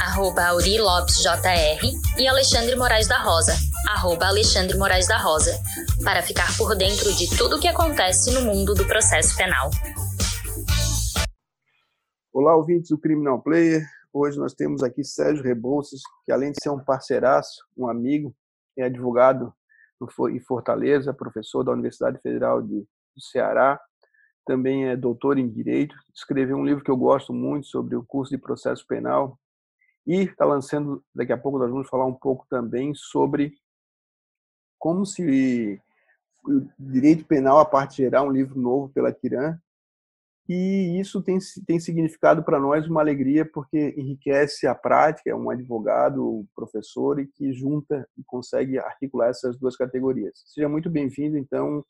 arroba Auri Lopes JR, e Alexandre Moraes da Rosa, arroba Alexandre Moraes da Rosa, para ficar por dentro de tudo o que acontece no mundo do processo penal. Olá, ouvintes do Criminal Player. Hoje nós temos aqui Sérgio Rebouças, que além de ser um parceiraço, um amigo, é advogado em Fortaleza, professor da Universidade Federal de, do Ceará, também é doutor em Direito, escreveu um livro que eu gosto muito sobre o curso de processo penal e está lançando, daqui a pouco nós vamos falar um pouco também sobre como se o direito penal, a parte geral, um livro novo pela Kiran, e isso tem, tem significado para nós uma alegria porque enriquece a prática, é um advogado, professor e que junta e consegue articular essas duas categorias. Seja muito bem-vindo, então,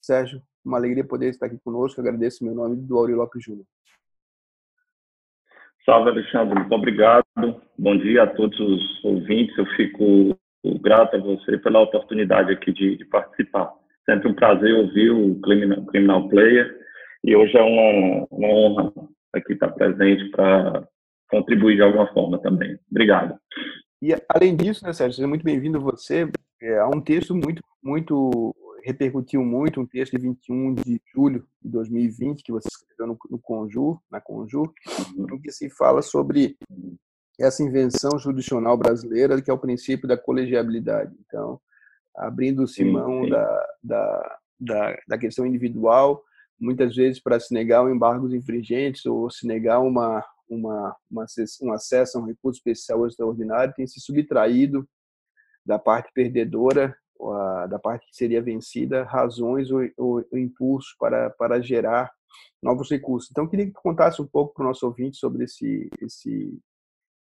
Sérgio, uma alegria poder estar aqui conosco. agradeço meu nome do Aurélio Lopes Júnior. Salve, Alexandre. Muito obrigado. Bom dia a todos os ouvintes. Eu fico grato a você pela oportunidade aqui de, de participar. Sempre um prazer ouvir o Criminal, Criminal Player e hoje é uma, uma honra aqui estar presente para contribuir de alguma forma também. Obrigado. E além disso, né, Sérgio, seja muito bem-vindo você. É, há um texto muito, muito repercutiu muito, um texto de 21 de julho de 2020 que você escreveu no, no Conjur, na Conjur, uhum. em que se fala sobre essa invenção judicional brasileira, que é o princípio da colegiabilidade. Então, abrindo-se mão Da, da, da, da questão individual muitas vezes para se negar um embargos infringentes ou se negar uma, uma, uma, um acesso a um recurso especial extraordinário, tem se subtraído da parte perdedora, da parte que seria vencida, razões ou, ou, ou impulso para, para gerar novos recursos. Então, queria que tu contasse um pouco para o nosso ouvinte sobre esse, esse,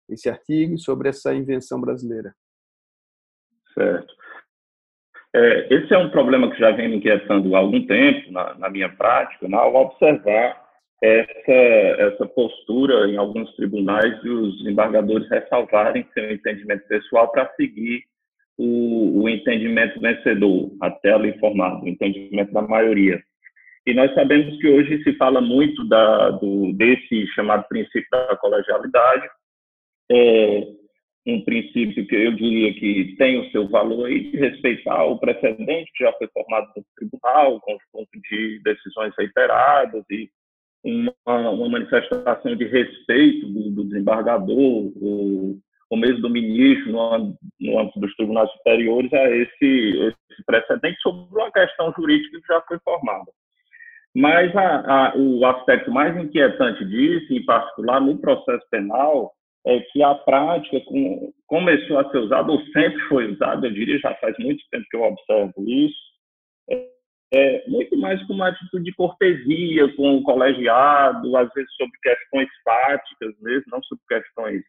esse artigo e sobre essa invenção brasileira. Certo. É, esse é um problema que já vem me inquietando há algum tempo na, na minha prática, né, ao observar essa, essa postura em alguns tribunais de os embargadores ressalvarem seu entendimento pessoal para seguir o, o, entendimento vencedor, até ali formado, o entendimento da maioria. E nós sabemos que hoje se fala muito da, do, desse chamado princípio da colegialidade, é, um princípio que eu diria que tem o seu valor aí de respeitar o precedente que já foi formado no tribunal, conjunto de decisões reiteradas e uma, uma manifestação de respeito do, do desembargador, o, o mesmo do ministro no, no âmbito dos tribunais superiores a esse, esse precedente sobre uma questão jurídica que já foi formada. Mas a, a, o aspecto mais inquietante disso, em particular no processo penal, é que a prática com, começou a ser usada, ou sempre foi usada, eu diria, já faz muito tempo que eu observo isso, é, é, muito mais com uma atitude de cortesia com o colegiado, às vezes sobre questões fáticas mesmo, não sobre questões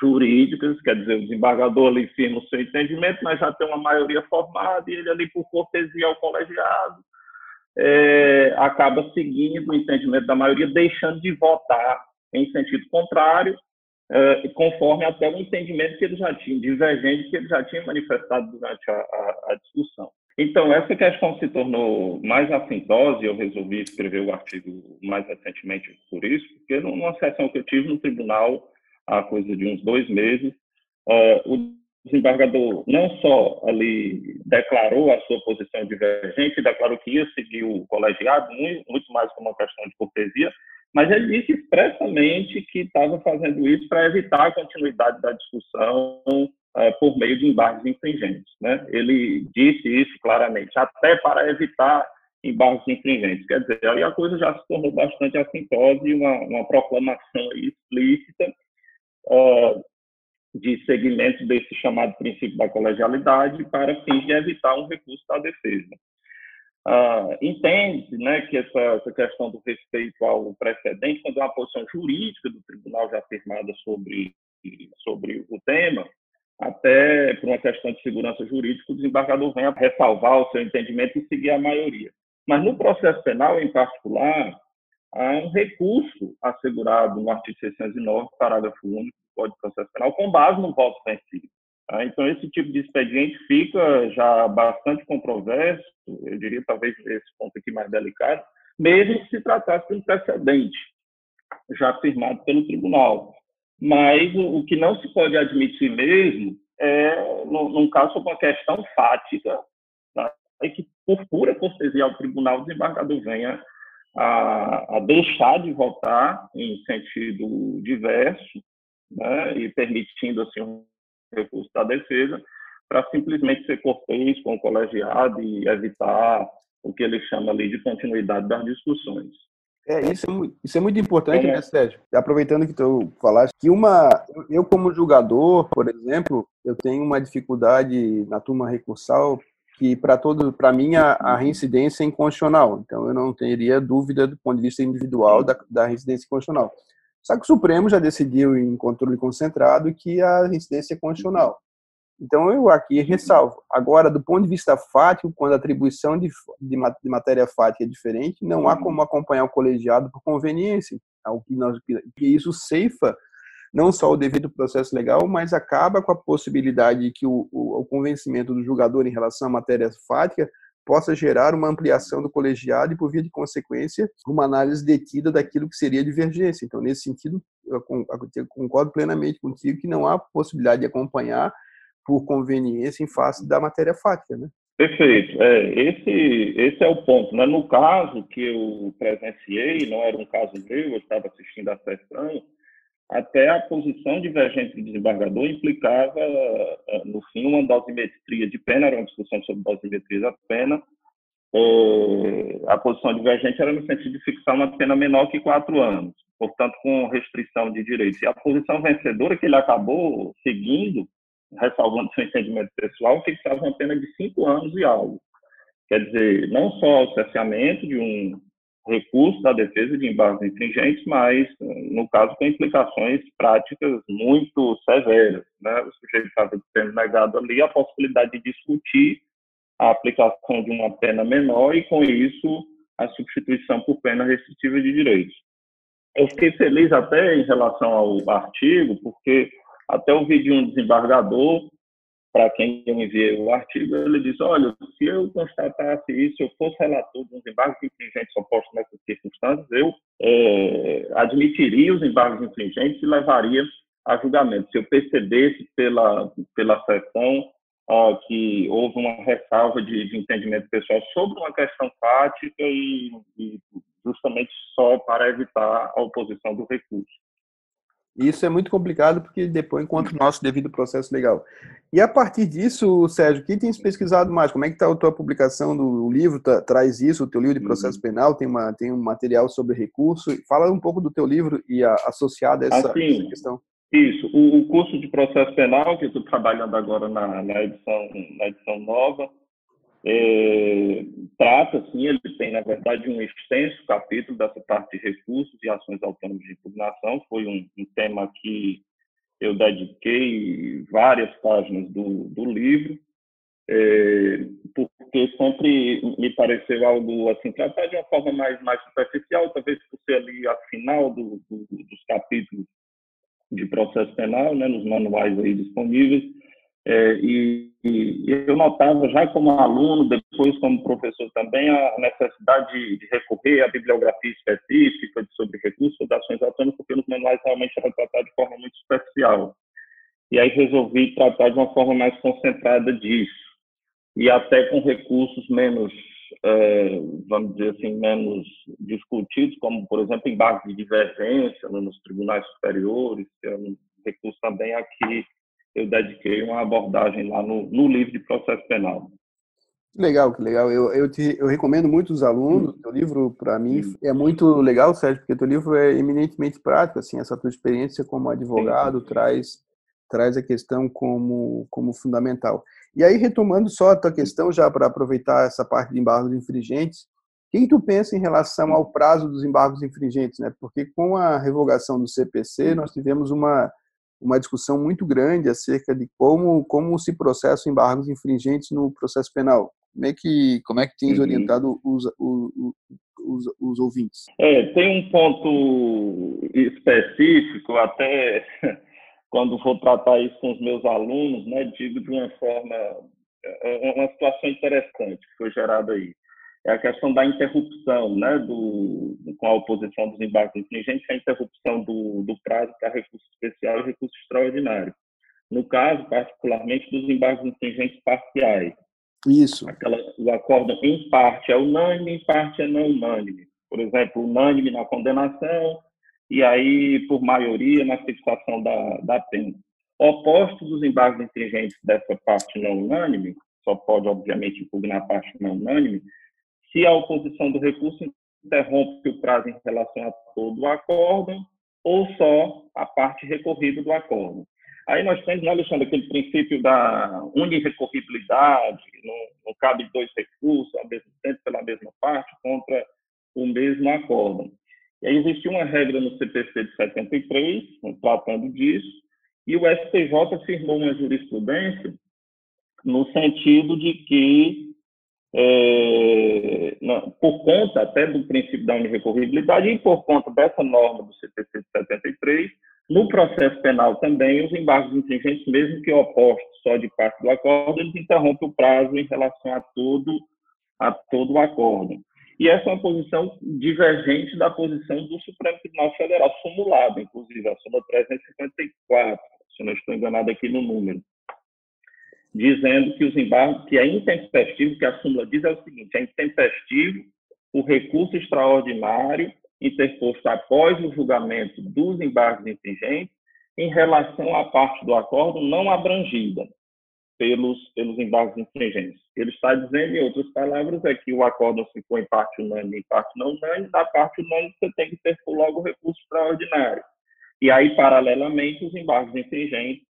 jurídicas, quer dizer, o desembargador ali firma o seu entendimento, mas já tem uma maioria formada e ele ali, por cortesia ao colegiado, é, acaba seguindo o entendimento da maioria, deixando de votar em sentido contrário uh, conforme até o entendimento que ele já tinha, divergente que ele já tinha manifestado durante a, a, a discussão. Então, essa questão se tornou mais assintosa e eu resolvi escrever o artigo mais recentemente por isso, porque numa sessão que eu tive no tribunal, há coisa de uns dois meses, uh, o desembargador não só ali declarou a sua posição divergente, declarou que ia seguir o colegiado, muito mais como uma questão de cortesia, mas ele disse expressamente que estava fazendo isso para evitar a continuidade da discussão uh, por meio de embargos infringentes. Né? Ele disse isso claramente, até para evitar embargos infringentes. Quer dizer, aí a coisa já se tornou bastante assintosa e uma, uma proclamação explícita uh, de segmento desse chamado princípio da colegialidade para fins de evitar um recurso da defesa. Uh, entende né, que essa, essa, questão do respeito ao precedente, quando é uma posição jurídica do tribunal já afirmada sobre, sobre o tema, até por uma questão de segurança jurídica, o desembargador venha ressalvar o seu entendimento e seguir a maioria. Mas no processo penal, em particular, há um recurso assegurado no artigo 609, parágrafo único do Código de Processo Penal, com base no voto vencido. Tá? Então, esse tipo de expediente fica já bastante controverso, eu diria talvez esse ponto aqui mais delicado, mesmo se tratasse de um precedente já firmado pelo tribunal. Mas o, que não se pode admitir mesmo é, num caso uma questão fática, tá? é que, por pura cortesia ao tribunal, o desembargador venha a, a deixar de votar em sentido diverso, né, e permitindo assim um recurso da defesa, para simplesmente ser cortês com o colegiado e evitar o que ele chama ali de continuidade das discussões. É, isso é, isso é muito importante, é. né, Sérgio? Aproveitando que tu falaste, que uma, eu como julgador, por exemplo, eu tenho uma dificuldade na turma recursal que para todo, para mim a, a, reincidência é inconstitucional. Então eu não teria dúvida do ponto de vista individual da, da reincidência constitucional. Só que o Supremo já decidiu em controle concentrado que a reincidência é constitucional. Então eu aqui ressalvo. Agora, do ponto de vista fático, quando a atribuição de, de, de matéria fática é diferente, não há como acompanhar o colegiado por conveniência. O que, nós, que isso ceifa não só o devido processo legal, mas acaba com a possibilidade de que o, o, o convencimento do julgador em relação à matéria fática possa gerar uma ampliação do colegiado e, por via de consequência, uma análise detida daquilo que seria divergência. Então, nesse sentido, eu concordo plenamente contigo que não há possibilidade de acompanhar por conveniência em face da matéria fática, né? Perfeito. É, esse, esse é o ponto. Né? No caso que eu presenciei, não era um caso meu, eu estava assistindo a sessão, até a posição divergente do desembargador implicava, eh, no fim, uma dosimetria de pena, era uma discussão sobre dosimetria da pena. Eh, a posição divergente era no sentido de fixar uma pena menor que quatro anos, portanto, com restrição de direitos. E a posição vencedora, que ele acabou seguindo, ressalvando seu entendimento pessoal, fixava uma pena de cinco anos e algo. Quer dizer, não só o cerceamento de um recurso da defesa de embargos infringentes, mas, no caso, com implicações práticas muito severas. Né? O sujeito estava sendo negado ali a possibilidade de discutir a aplicação de uma pena menor e, com isso, a substituição por pena restritiva de direitos. Eu fiquei feliz até em relação ao artigo, porque até ouvi de um desembargador para quem eu enviei o artigo, ele diz, olha, se eu constatasse isso, eu fosse relator de embargos infringentes opostos nessas circunstâncias, eu é, admitiria os embargos infringentes e levaria a julgamento. Se eu percebesse pela, pela sessão ó, que houve uma ressalva de, de, entendimento pessoal sobre uma questão prática e, e justamente só para evitar a oposição do recurso. Isso é muito complicado porque depois encontra o nosso devido processo legal. E a partir disso, Sérgio, o que tem se pesquisado mais? Como é que está a tua publicação do livro? Tá, traz isso, o teu livro de processo uhum. penal, tem, uma, tem um material sobre recurso. Fala um pouco do teu livro e a, associado a essa, assim, essa questão. Isso, o, o, curso de processo penal, que eu estou trabalhando agora na, na, edição, na edição nova, é, trata, sim, ele tem, na verdade, um extenso capítulo dessa parte de recursos e ações autônomas de impugnação. Foi um, um tema que eu dediquei várias páginas do, do livro, é, porque sempre me pareceu algo assim, tratar de uma forma mais, mais superficial, talvez por ser ali a final do, do, dos capítulos de processo penal, né, nos manuais aí disponíveis, é, e, e, eu notava já como aluno, depois como professor também, a necessidade de, de recorrer à bibliografia específica sobre recursos de ações autônomas, porque nos manuais realmente era tratado de forma muito especial. E aí resolvi tratar de uma forma mais concentrada disso, e até com recursos menos, é, vamos dizer assim, menos discutidos, como, por exemplo, embargos de divergência nos tribunais superiores, que é um recurso também aqui eu dediquei uma abordagem lá no, no livro de processo penal. Legal, que legal. Eu, eu, te, eu recomendo muito os alunos. O livro, para mim, é muito legal, Sérgio, porque teu livro é eminentemente prático. Assim, essa tua experiência como advogado sim, traz traz a questão como como fundamental. E aí, retomando só a tua questão, já para aproveitar essa parte de embargos infringentes, o que tu pensa em relação ao prazo dos embargos infringentes? Né? Porque com a revogação do CPC, nós tivemos uma uma discussão muito grande acerca de como, como se processam embargos infringentes no processo penal. Como é que, como é que tens uhum. orientado os, os, os, os, ouvintes? É, tem um ponto específico, até quando vou tratar isso com os meus alunos, né, digo de uma forma, é, é uma situação interessante que foi gerada aí é a questão da interrupção, né, do, com a oposição dos embargos infringentes, a interrupção do, do prazo para recurso especial e recurso extraordinário. No caso, particularmente, dos embargos infringentes parciais. Isso. Aquela, o acordo em parte é unânime, em parte é não unânime. Por exemplo, unânime na condenação e aí, por maioria, na fixação da, da pena. Oposto dos embargos infringentes dessa parte não unânime, só pode, obviamente, impugnar a parte não unânime, se a oposição do recurso interrompe o prazo em relação a todo o acordo ou só a parte recorrida do acordo. Aí nós temos, né, Alexandre, aquele princípio da unirrecorribilidade, não, não cabe dois recursos ao mesmo tempo pela mesma parte contra o mesmo acordo. E aí existe uma regra no CPC de 73, tratando disso, e o STJ firmou uma jurisprudência no sentido de que é, não, por conta até do princípio da unirrecorribilidade e por conta dessa norma do CPC de 73, no processo penal também, os embargos infringentes, mesmo que opostos só de parte do acordo, eles interrompem o prazo em relação a todo, a todo o acordo. E essa é uma posição divergente da posição do Supremo Tribunal Federal, simulada, inclusive, a súmula 354, se não estou enganado aqui no número dizendo que os embargos, que é intempestivo, que a súmula diz é o seguinte, é intempestivo o recurso extraordinário interposto após o julgamento dos embargos infringentes em relação à parte do acordo não abrangida pelos, pelos embargos infringentes. Ele está dizendo, em outras palavras, é que o acordo ficou em parte unânime e em parte não unânime, da parte unânime você tem que ter logo o recurso extraordinário. E aí, paralelamente, os embargos infringentes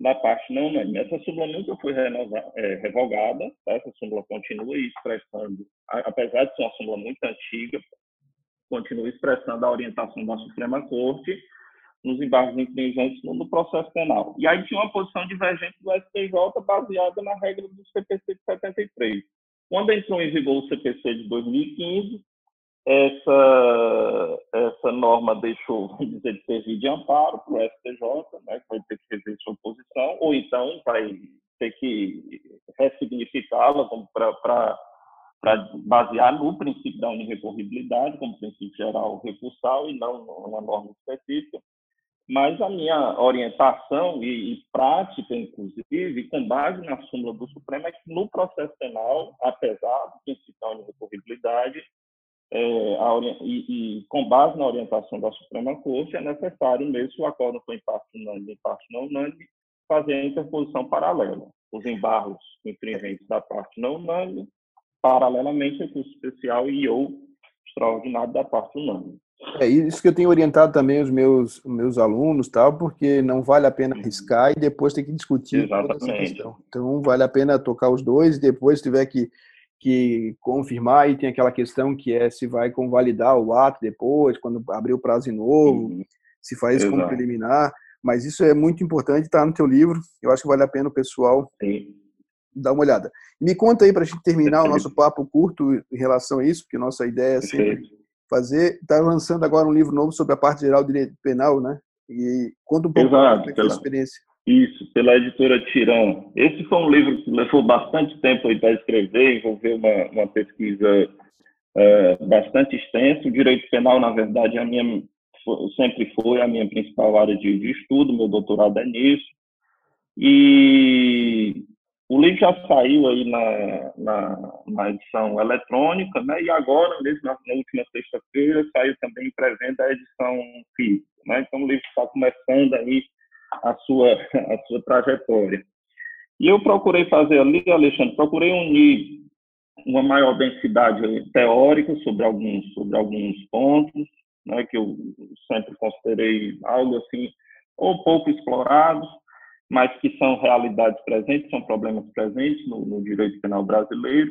da parte não unânime. Essa súmula nunca foi é, revogada, tá? essa súmula continua expressando, apesar de ser uma súmula muito antiga, continua expressando a orientação da Suprema Corte nos embargos infringentes no processo penal. E aí tinha uma posição divergente do STJ baseada na regra do CPC de 73. Quando entrou em vigor o CPC de 2015, essa, essa norma deixou, vamos dizer, de servir de amparo para o STJ, né, que vai ter que rever sua posição, ou então vai ter que ressignificá-la para basear no princípio da unirrecorribilidade, como princípio geral recursal, e não numa norma específica. Mas a minha orientação e, e prática, inclusive, com base na súmula do Supremo, é que no processo penal, apesar do princípio da unirrecorribilidade, é, a, e, e, com base na orientação da Suprema Corte, é necessário, mesmo se o acordo for em parte unânime e parte não unânime, fazer a interposição paralela. Os embargos infringentes da parte não unânime, paralelamente, recurso especial e ou extraordinário da parte unânime. É isso que eu tenho orientado também os meus, meus alunos, tal, porque não vale a pena uhum. arriscar e depois ter que discutir Exatamente. essa questão. Então, vale a pena tocar os dois e depois, se tiver que que confirmar e tem aquela questão que é se vai convalidar o ato depois, quando abrir o prazo de novo, uhum. se faz isso como preliminar, mas isso é muito importante, está no teu livro, eu acho que vale a pena o pessoal Sim. dar uma olhada. Me conta aí, para a gente terminar o nosso papo curto em relação a isso, porque nossa ideia é sempre fazer, está lançando agora um livro novo sobre a parte geral do direito penal, né? E conta um pouco da sua experiência. Isso, pela editora Tirão. Esse foi um livro que levou bastante tempo para escrever, envolveu uma, uma pesquisa é, bastante extensa. O direito penal, na verdade, é a minha, sempre foi a minha principal área de, de estudo, meu doutorado é nisso. E o livro já saiu aí na, na, na edição eletrônica, né? e agora, mesmo na, na última sexta-feira, saiu também em pré-venda a edição física. Né? Então, o livro está começando aí a sua, a sua trajetória. E eu procurei fazer ali, Alexandre, procurei unir uma maior densidade teórica sobre alguns, sobre alguns pontos, né, que eu sempre considerei algo assim, ou pouco explorados, mas que são realidades presentes, são problemas presentes no, no direito penal brasileiro,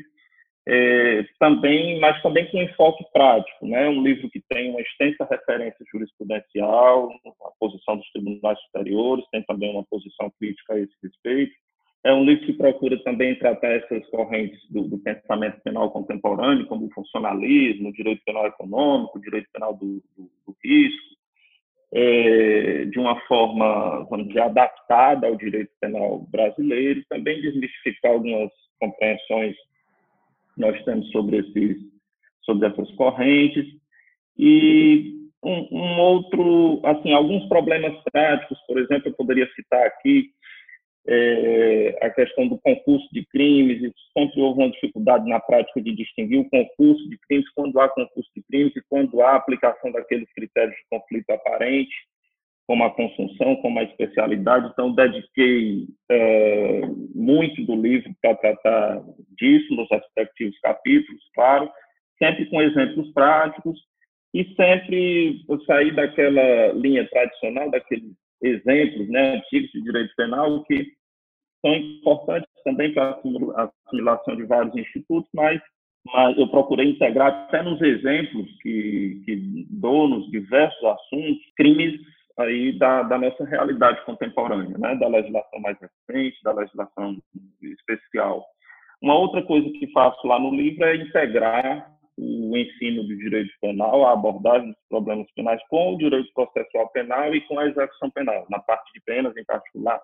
é, também, mas também com enfoque prático, né? Um livro que tem uma extensa referência jurisprudencial, a posição dos tribunais superiores, tem também uma posição crítica a esse respeito. É um livro que procura também tratar essas correntes do, do pensamento penal contemporâneo, como o funcionalismo, o direito penal econômico, o direito penal do, do, do risco, é, de uma forma, vamos dizer, adaptada ao direito penal brasileiro, também desmistificar algumas compreensões nós temos sobre, esses, sobre essas correntes. E um, um, outro, assim, alguns problemas práticos, por exemplo, eu poderia citar aqui é, a questão do concurso de crimes, e sempre houve uma dificuldade na prática de distinguir o concurso de crimes quando há concurso de crimes e quando há aplicação daqueles critérios de conflito aparente, como a consunção, como a especialidade. Então, dediquei é, muito do livro para tratar disso, nos respectivos capítulos, claro, sempre com exemplos práticos e sempre sair daquela linha tradicional, daqueles exemplos né, antigos de direito penal que são importantes também para a assimilação de vários institutos, mas, mas eu procurei integrar até nos exemplos que, que dou nos diversos assuntos, crimes aí da, da nossa realidade contemporânea, né, da legislação mais recente, da legislação especial. Uma outra coisa que faço lá no livro é integrar o ensino do direito penal, a abordagem dos problemas penais com o direito processual penal e com a execução penal, na parte de penas em particular,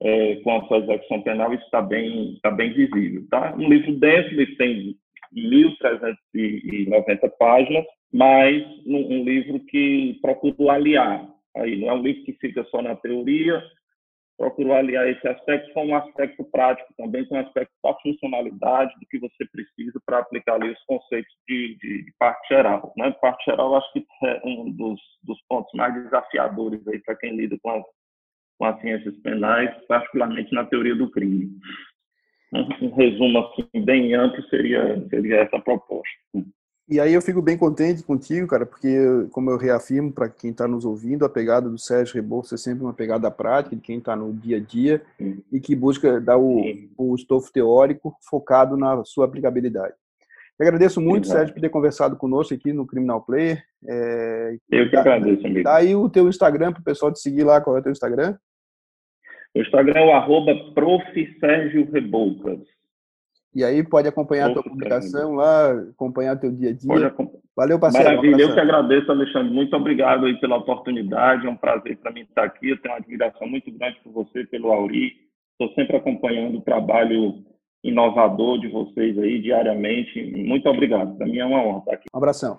é, com a sua execução penal, isso está bem, está bem visível. Tá? Um livro denso, ele tem 1.390 páginas, mas um, livro que procura aliar, aí não é um livro que fica só na teoria, procurou aliar esse aspecto com um aspecto prático também, com um aspecto da funcionalidade, do que você precisa para aplicar ali os conceitos de, de, de parte geral. Né? Parte geral, acho que é um dos, dos pontos mais desafiadores aí para quem lida com as, com as ciências penais, particularmente na teoria do crime. Um, resumo assim, bem amplo seria, seria essa proposta. E aí eu fico bem contente contigo, cara, porque, como eu reafirmo para quem está nos ouvindo, a pegada do Sérgio Rebouças é sempre uma pegada prática de quem está no dia a dia Sim. e que busca dar o, o estofo teórico focado na sua aplicabilidade. Eu agradeço muito, Exato. Sérgio, por ter conversado conosco aqui no Criminal Player. É, eu que agradeço, amigo. Dá aí o teu Instagram para o pessoal te seguir lá. Qual é o teu Instagram? O Instagram é o arroba. E aí pode acompanhar a tua publicação lá, acompanhar o teu dia a dia. Valeu, parceiro. Maravilha, eu que agradeço, Alexandre. Muito obrigado aí pela oportunidade. É um prazer para mim estar aqui. Eu tenho uma admiração muito grande por você, pelo Auri. Estou sempre acompanhando o trabalho inovador de vocês aí diariamente. Muito obrigado. Para mim é uma honra estar aqui. Um abração.